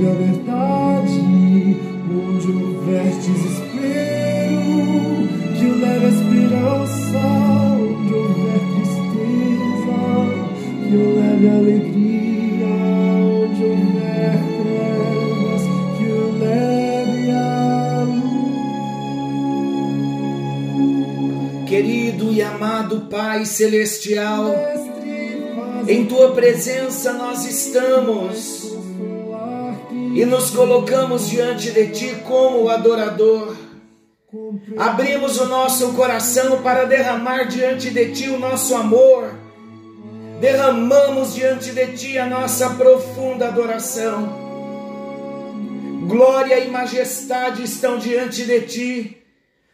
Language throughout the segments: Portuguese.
leve a verdade. Onde houver desespero, que o leve a esperança. Onde houver tristeza, que o leve a alegria. Onde houver trevas, que o leve a luz. Querido e amado Pai Celestial, em tua presença nós estamos e nos colocamos diante de ti como adorador. Abrimos o nosso coração para derramar diante de ti o nosso amor. Derramamos diante de ti a nossa profunda adoração. Glória e majestade estão diante de ti,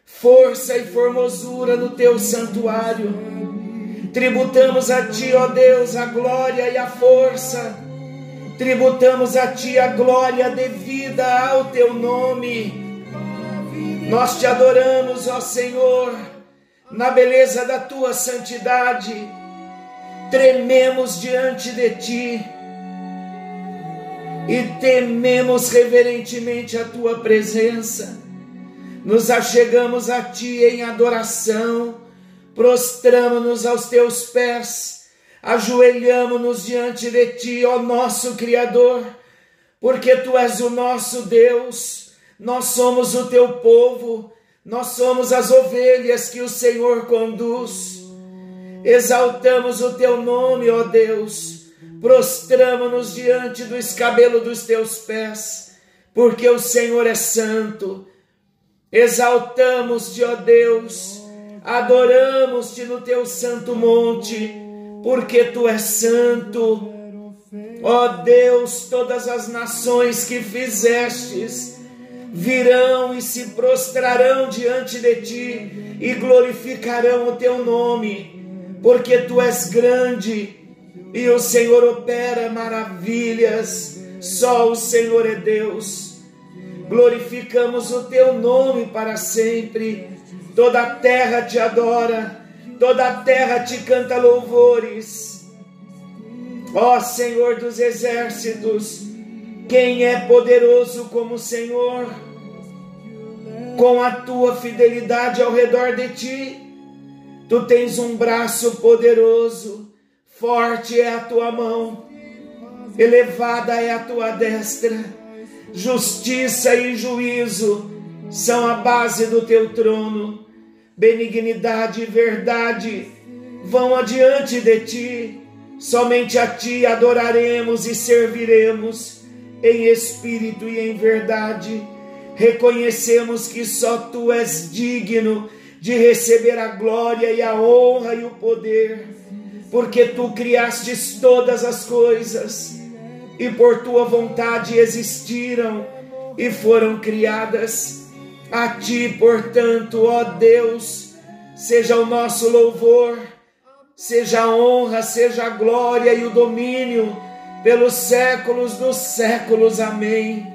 força e formosura no teu santuário. Tributamos a ti, ó Deus, a glória e a força. Tributamos a ti a glória devida ao teu nome. Nós te adoramos, ó Senhor, na beleza da tua santidade. Trememos diante de ti e tememos reverentemente a tua presença. Nos achegamos a ti em adoração, prostramos-nos aos teus pés, ajoelhamos-nos diante de ti, ó nosso Criador, porque tu és o nosso Deus, nós somos o teu povo, nós somos as ovelhas que o Senhor conduz. Exaltamos o teu nome, ó Deus, prostramos-nos diante do escabelo dos teus pés, porque o Senhor é santo. Exaltamos-te, ó Deus, adoramos-te no teu santo monte, porque tu és santo. Ó Deus, todas as nações que fizestes virão e se prostrarão diante de ti e glorificarão o teu nome, porque tu és grande e o Senhor opera maravilhas, só o Senhor é Deus. Glorificamos o teu nome para sempre, toda a terra te adora, toda a terra te canta louvores. Ó Senhor dos exércitos, quem é poderoso como o Senhor? Com a tua fidelidade ao redor de ti, tu tens um braço poderoso, forte é a tua mão, elevada é a tua destra, justiça e juízo são a base do teu trono, benignidade e verdade vão adiante de ti, somente a ti adoraremos e serviremos em espírito e em verdade. Reconhecemos que só tu és digno de receber a glória e a honra e o poder, porque tu criastes todas as coisas e por tua vontade existiram e foram criadas. A ti, portanto, ó Deus, seja o nosso louvor, seja a honra, seja a glória e o domínio pelos séculos dos séculos. Amém.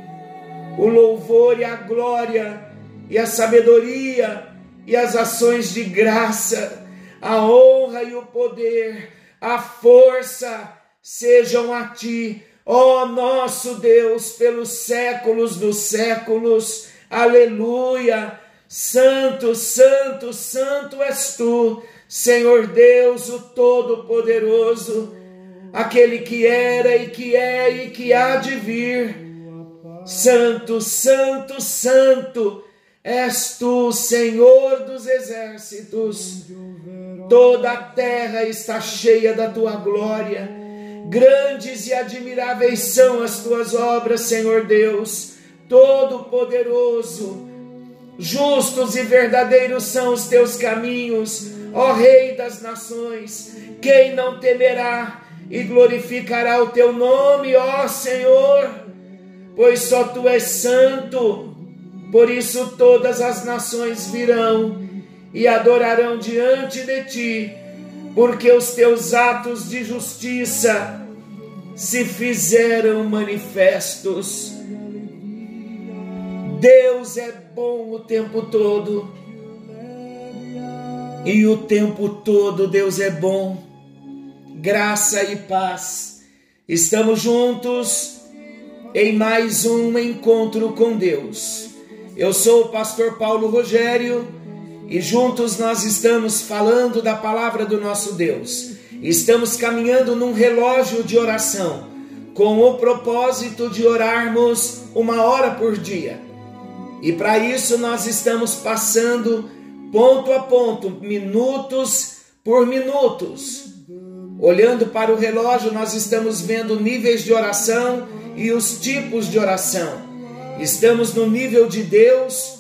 O louvor e a glória e a sabedoria e as ações de graça, a honra e o poder, a força sejam a ti, ó nosso Deus, pelos séculos dos séculos. Aleluia. Santo, santo, santo és tu, Senhor Deus, o Todo-Poderoso aquele que era e que é e que há de vir. Santo, santo, santo és tu, Senhor dos exércitos. Toda a terra está cheia da tua glória. Grandes e admiráveis são as tuas obras, Senhor Deus, Todo-Poderoso. Justos e verdadeiros são os teus caminhos, ó Rei das nações. Quem não temerá e glorificará o teu nome, ó Senhor? Pois só tu és santo. Por isso todas as nações virão e adorarão diante de ti, porque os teus atos de justiça se fizeram manifestos. Deus é bom o tempo todo. E o tempo todo Deus é bom. Graça e paz. Estamos juntos em mais um encontro com Deus. Eu sou o pastor Paulo Rogério e juntos nós estamos falando da palavra do nosso Deus. Estamos caminhando num relógio de oração com o propósito de orarmos uma hora por dia. E para isso nós estamos passando ponto a ponto, minutos por minutos. Olhando para o relógio, nós estamos vendo níveis de oração e os tipos de oração. Estamos no nível de Deus,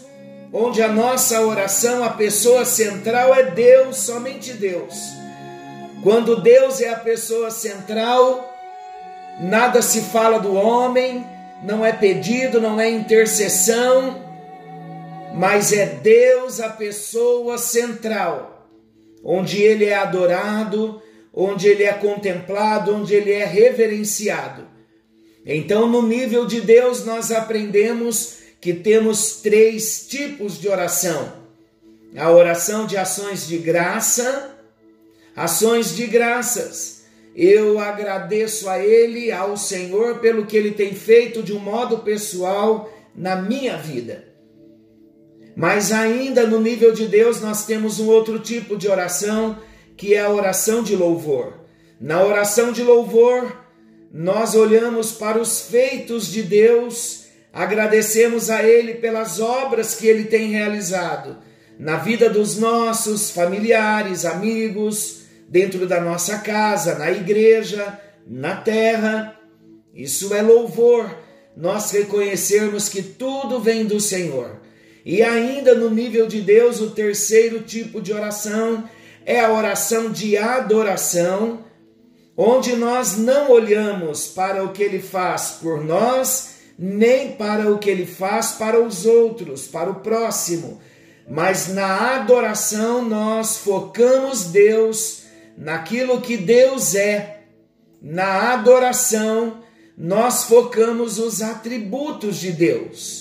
onde a nossa oração, a pessoa central é Deus, somente Deus. Quando Deus é a pessoa central, nada se fala do homem, não é pedido, não é intercessão, mas é Deus a pessoa central, onde ele é adorado, onde ele é contemplado, onde ele é reverenciado. Então, no nível de Deus, nós aprendemos que temos três tipos de oração: a oração de ações de graça, ações de graças. Eu agradeço a Ele, ao Senhor, pelo que Ele tem feito de um modo pessoal na minha vida. Mas ainda no nível de Deus, nós temos um outro tipo de oração, que é a oração de louvor. Na oração de louvor, nós olhamos para os feitos de Deus, agradecemos a Ele pelas obras que Ele tem realizado na vida dos nossos familiares, amigos, dentro da nossa casa, na igreja, na terra. Isso é louvor, nós reconhecermos que tudo vem do Senhor. E ainda no nível de Deus, o terceiro tipo de oração é a oração de adoração, onde nós não olhamos para o que ele faz por nós, nem para o que ele faz para os outros, para o próximo, mas na adoração nós focamos Deus naquilo que Deus é. Na adoração nós focamos os atributos de Deus.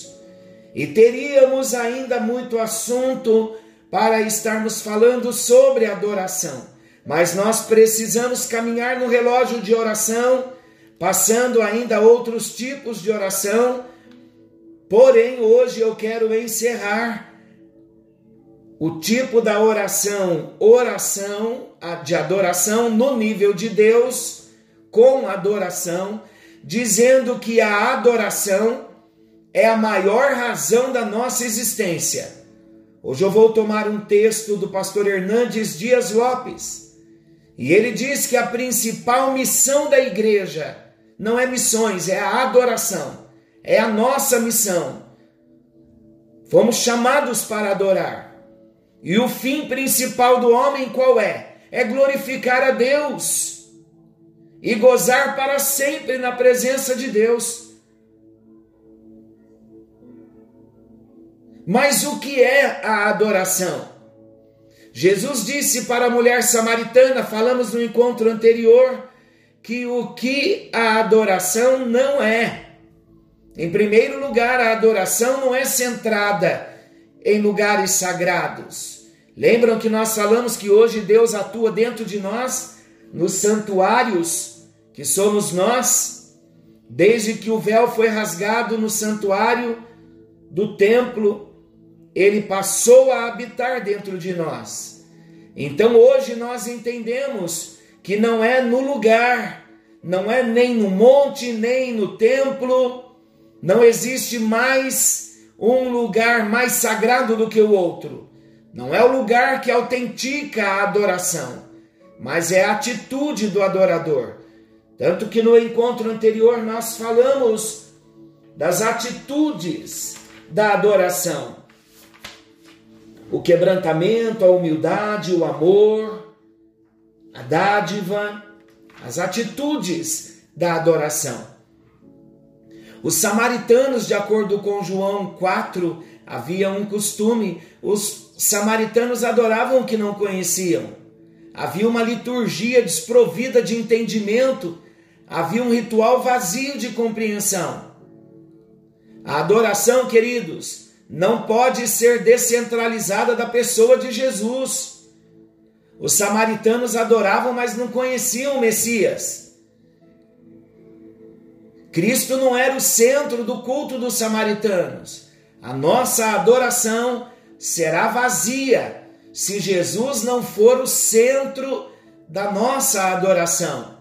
E teríamos ainda muito assunto para estarmos falando sobre adoração, mas nós precisamos caminhar no relógio de oração, passando ainda outros tipos de oração. Porém, hoje eu quero encerrar o tipo da oração, oração de adoração no nível de Deus, com adoração, dizendo que a adoração é a maior razão da nossa existência. Hoje eu vou tomar um texto do pastor Hernandes Dias Lopes. E ele diz que a principal missão da igreja não é missões, é a adoração. É a nossa missão. Fomos chamados para adorar. E o fim principal do homem qual é? É glorificar a Deus e gozar para sempre na presença de Deus. Mas o que é a adoração? Jesus disse para a mulher samaritana, falamos no encontro anterior, que o que a adoração não é. Em primeiro lugar, a adoração não é centrada em lugares sagrados. Lembram que nós falamos que hoje Deus atua dentro de nós, nos santuários, que somos nós, desde que o véu foi rasgado no santuário do templo ele passou a habitar dentro de nós. Então hoje nós entendemos que não é no lugar, não é nem no monte, nem no templo, não existe mais um lugar mais sagrado do que o outro. Não é o lugar que autentica a adoração, mas é a atitude do adorador. Tanto que no encontro anterior nós falamos das atitudes da adoração. O quebrantamento, a humildade, o amor, a dádiva, as atitudes da adoração. Os samaritanos, de acordo com João 4, havia um costume: os samaritanos adoravam o que não conheciam. Havia uma liturgia desprovida de entendimento, havia um ritual vazio de compreensão. A adoração, queridos, não pode ser descentralizada da pessoa de Jesus. Os samaritanos adoravam, mas não conheciam o Messias. Cristo não era o centro do culto dos samaritanos. A nossa adoração será vazia se Jesus não for o centro da nossa adoração.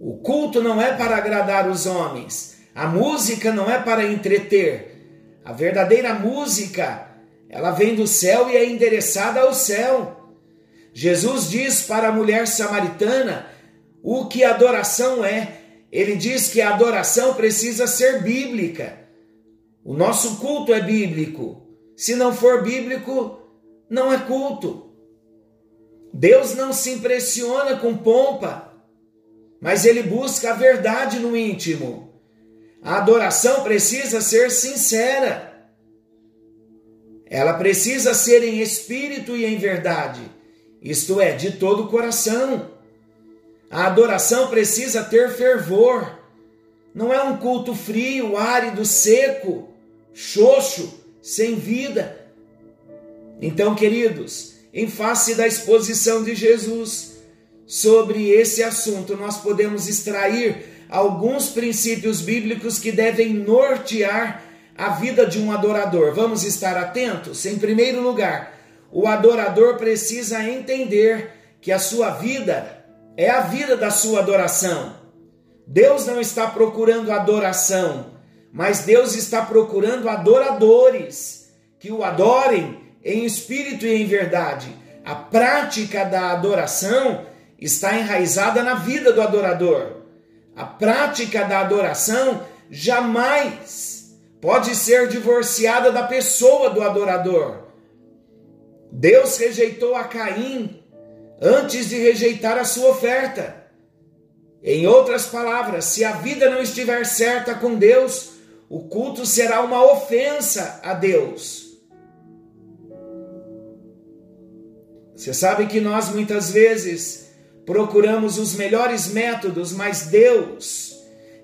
O culto não é para agradar os homens, a música não é para entreter. A verdadeira música, ela vem do céu e é endereçada ao céu. Jesus diz para a mulher samaritana o que adoração é. Ele diz que a adoração precisa ser bíblica. O nosso culto é bíblico. Se não for bíblico, não é culto. Deus não se impressiona com pompa, mas ele busca a verdade no íntimo. A adoração precisa ser sincera. Ela precisa ser em espírito e em verdade, isto é, de todo o coração. A adoração precisa ter fervor. Não é um culto frio, árido, seco, xoxo, sem vida. Então, queridos, em face da exposição de Jesus sobre esse assunto, nós podemos extrair alguns princípios bíblicos que devem nortear a vida de um adorador. Vamos estar atentos? Em primeiro lugar, o adorador precisa entender que a sua vida é a vida da sua adoração. Deus não está procurando adoração, mas Deus está procurando adoradores que o adorem em espírito e em verdade. A prática da adoração está enraizada na vida do adorador. A prática da adoração jamais pode ser divorciada da pessoa do adorador. Deus rejeitou a Caim antes de rejeitar a sua oferta. Em outras palavras, se a vida não estiver certa com Deus, o culto será uma ofensa a Deus. Você sabe que nós muitas vezes procuramos os melhores métodos, mas Deus,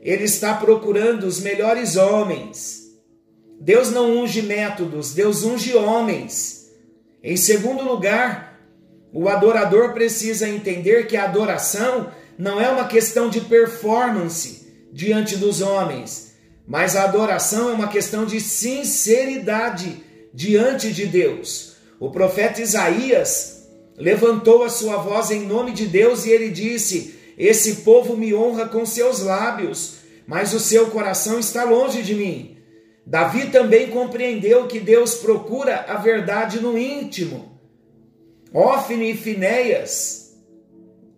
Ele está procurando os melhores homens. Deus não unge métodos, Deus unge homens. Em segundo lugar, o adorador precisa entender que a adoração não é uma questão de performance diante dos homens, mas a adoração é uma questão de sinceridade diante de Deus. O profeta Isaías levantou a sua voz em nome de Deus e ele disse: Esse povo me honra com seus lábios, mas o seu coração está longe de mim. Davi também compreendeu que Deus procura a verdade no íntimo. Ofne e Finéias,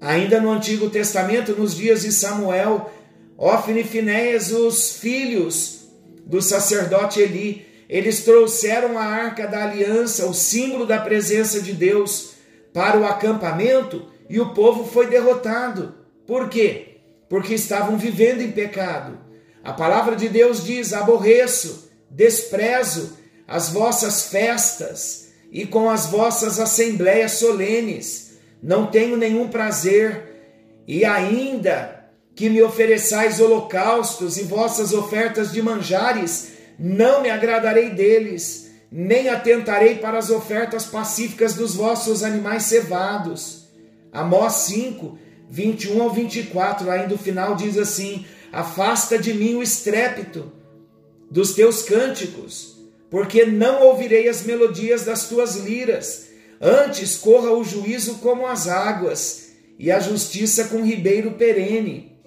ainda no Antigo Testamento, nos dias de Samuel, Ofne e Finéias, os filhos do sacerdote Eli, eles trouxeram a arca da aliança, o símbolo da presença de Deus, para o acampamento e o povo foi derrotado. Por quê? Porque estavam vivendo em pecado. A palavra de Deus diz: aborreço, desprezo as vossas festas e com as vossas assembleias solenes. Não tenho nenhum prazer, e ainda que me ofereçais holocaustos e vossas ofertas de manjares, não me agradarei deles nem atentarei para as ofertas pacíficas dos vossos animais cevados. Amós 5, 21 ao 24, ainda o final diz assim: Afasta de mim o estrépito dos teus cânticos, porque não ouvirei as melodias das tuas liras. Antes corra o juízo como as águas, e a justiça com ribeiro perene.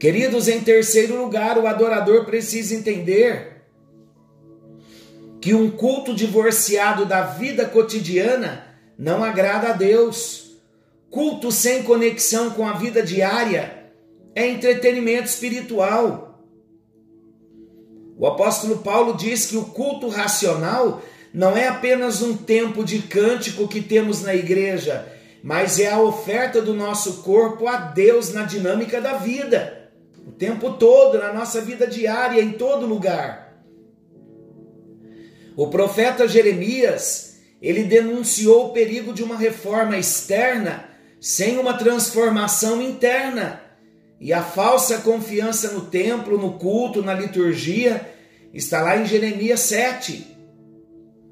Queridos, em terceiro lugar, o adorador precisa entender que um culto divorciado da vida cotidiana não agrada a Deus. Culto sem conexão com a vida diária é entretenimento espiritual. O apóstolo Paulo diz que o culto racional não é apenas um tempo de cântico que temos na igreja, mas é a oferta do nosso corpo a Deus na dinâmica da vida, o tempo todo, na nossa vida diária, em todo lugar. O profeta Jeremias, ele denunciou o perigo de uma reforma externa sem uma transformação interna. E a falsa confiança no templo, no culto, na liturgia, está lá em Jeremias 7.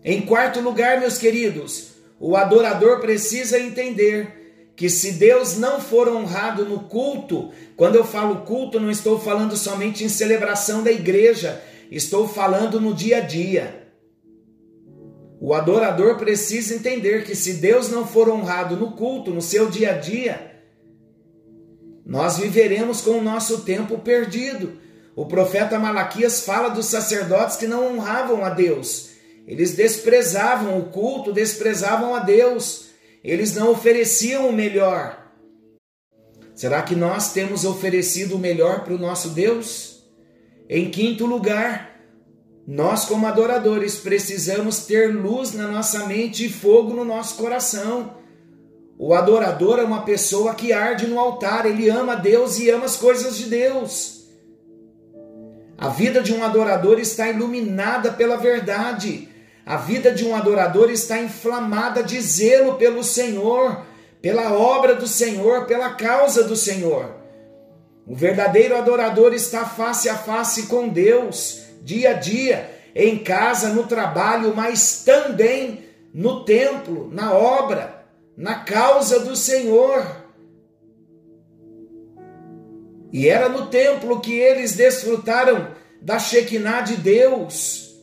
Em quarto lugar, meus queridos, o adorador precisa entender que se Deus não for honrado no culto, quando eu falo culto, não estou falando somente em celebração da igreja, estou falando no dia a dia. O adorador precisa entender que se Deus não for honrado no culto, no seu dia a dia, nós viveremos com o nosso tempo perdido. O profeta Malaquias fala dos sacerdotes que não honravam a Deus. Eles desprezavam o culto, desprezavam a Deus. Eles não ofereciam o melhor. Será que nós temos oferecido o melhor para o nosso Deus? Em quinto lugar, nós, como adoradores, precisamos ter luz na nossa mente e fogo no nosso coração. O adorador é uma pessoa que arde no altar, ele ama Deus e ama as coisas de Deus. A vida de um adorador está iluminada pela verdade. A vida de um adorador está inflamada de zelo pelo Senhor, pela obra do Senhor, pela causa do Senhor. O verdadeiro adorador está face a face com Deus, dia a dia, em casa, no trabalho, mas também no templo, na obra, na causa do Senhor. E era no templo que eles desfrutaram da Shekinah de Deus.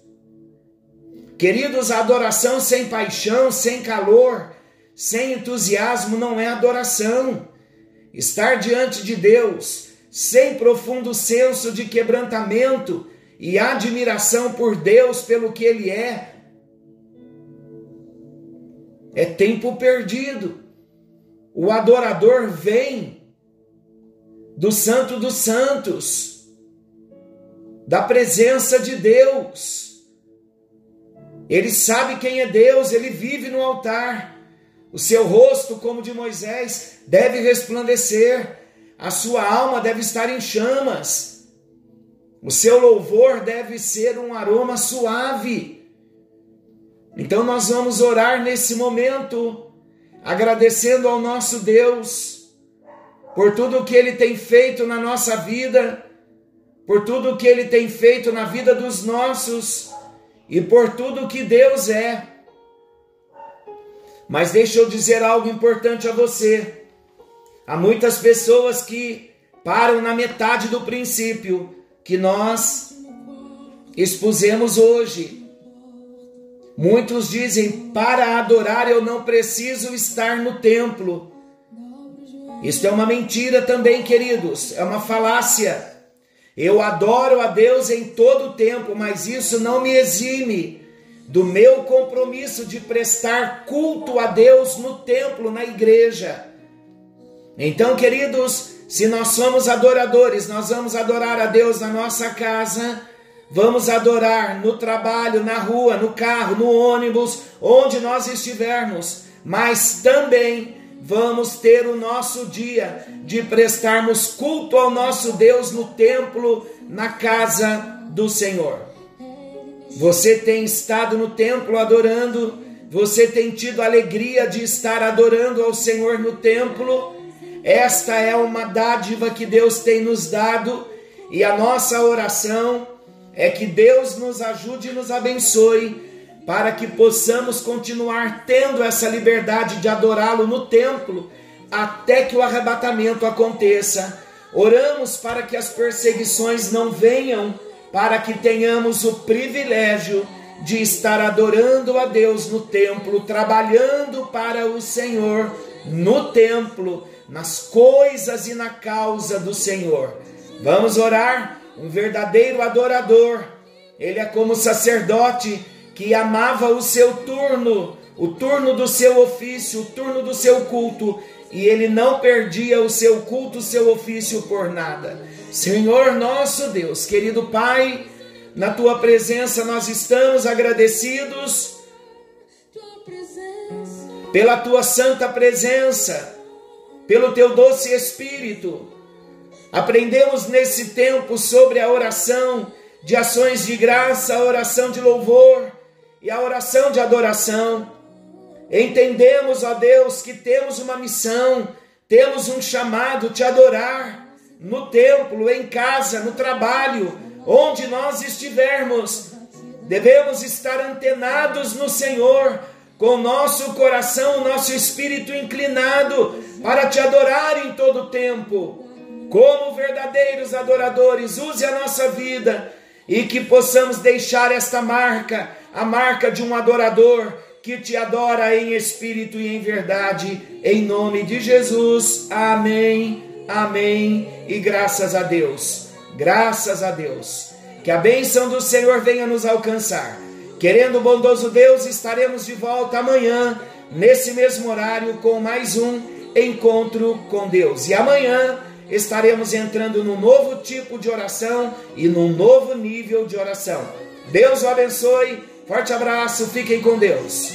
Queridos, a adoração sem paixão, sem calor, sem entusiasmo não é adoração. Estar diante de Deus sem profundo senso de quebrantamento e admiração por Deus pelo que Ele é, é tempo perdido. O adorador vem do Santo dos Santos, da presença de Deus ele sabe quem é Deus, ele vive no altar. O seu rosto, como de Moisés, deve resplandecer, a sua alma deve estar em chamas. O seu louvor deve ser um aroma suave. Então nós vamos orar nesse momento, agradecendo ao nosso Deus por tudo o que ele tem feito na nossa vida, por tudo o que ele tem feito na vida dos nossos e por tudo que Deus é. Mas deixa eu dizer algo importante a você. Há muitas pessoas que param na metade do princípio que nós expusemos hoje. Muitos dizem: para adorar eu não preciso estar no templo. Isso é uma mentira também, queridos, é uma falácia. Eu adoro a Deus em todo o tempo, mas isso não me exime do meu compromisso de prestar culto a Deus no templo, na igreja. Então, queridos, se nós somos adoradores, nós vamos adorar a Deus na nossa casa, vamos adorar no trabalho, na rua, no carro, no ônibus, onde nós estivermos, mas também vamos ter o nosso dia de prestarmos culto ao nosso Deus no templo, na casa do Senhor. Você tem estado no templo adorando, você tem tido alegria de estar adorando ao Senhor no templo. Esta é uma dádiva que Deus tem nos dado e a nossa oração é que Deus nos ajude e nos abençoe para que possamos continuar tendo essa liberdade de adorá-lo no templo até que o arrebatamento aconteça. Oramos para que as perseguições não venham, para que tenhamos o privilégio de estar adorando a Deus no templo, trabalhando para o Senhor no templo, nas coisas e na causa do Senhor. Vamos orar? Um verdadeiro adorador, ele é como sacerdote que amava o seu turno, o turno do seu ofício, o turno do seu culto, e ele não perdia o seu culto, o seu ofício por nada. Senhor nosso Deus, querido Pai, na tua presença nós estamos agradecidos pela tua santa presença, pelo teu doce espírito. Aprendemos nesse tempo sobre a oração de ações de graça, a oração de louvor e a oração de adoração. Entendemos, ó Deus, que temos uma missão, temos um chamado te adorar no templo, em casa, no trabalho, onde nós estivermos. Devemos estar antenados no Senhor, com nosso coração, nosso espírito inclinado para te adorar em todo tempo. Como verdadeiros adoradores, use a nossa vida e que possamos deixar esta marca, a marca de um adorador que te adora em espírito e em verdade, em nome de Jesus. Amém. Amém. E graças a Deus. Graças a Deus. Que a bênção do Senhor venha nos alcançar. Querendo o bondoso Deus, estaremos de volta amanhã, nesse mesmo horário, com mais um encontro com Deus. E amanhã estaremos entrando num novo tipo de oração e num novo nível de oração. Deus o abençoe. Forte abraço, fiquem com Deus.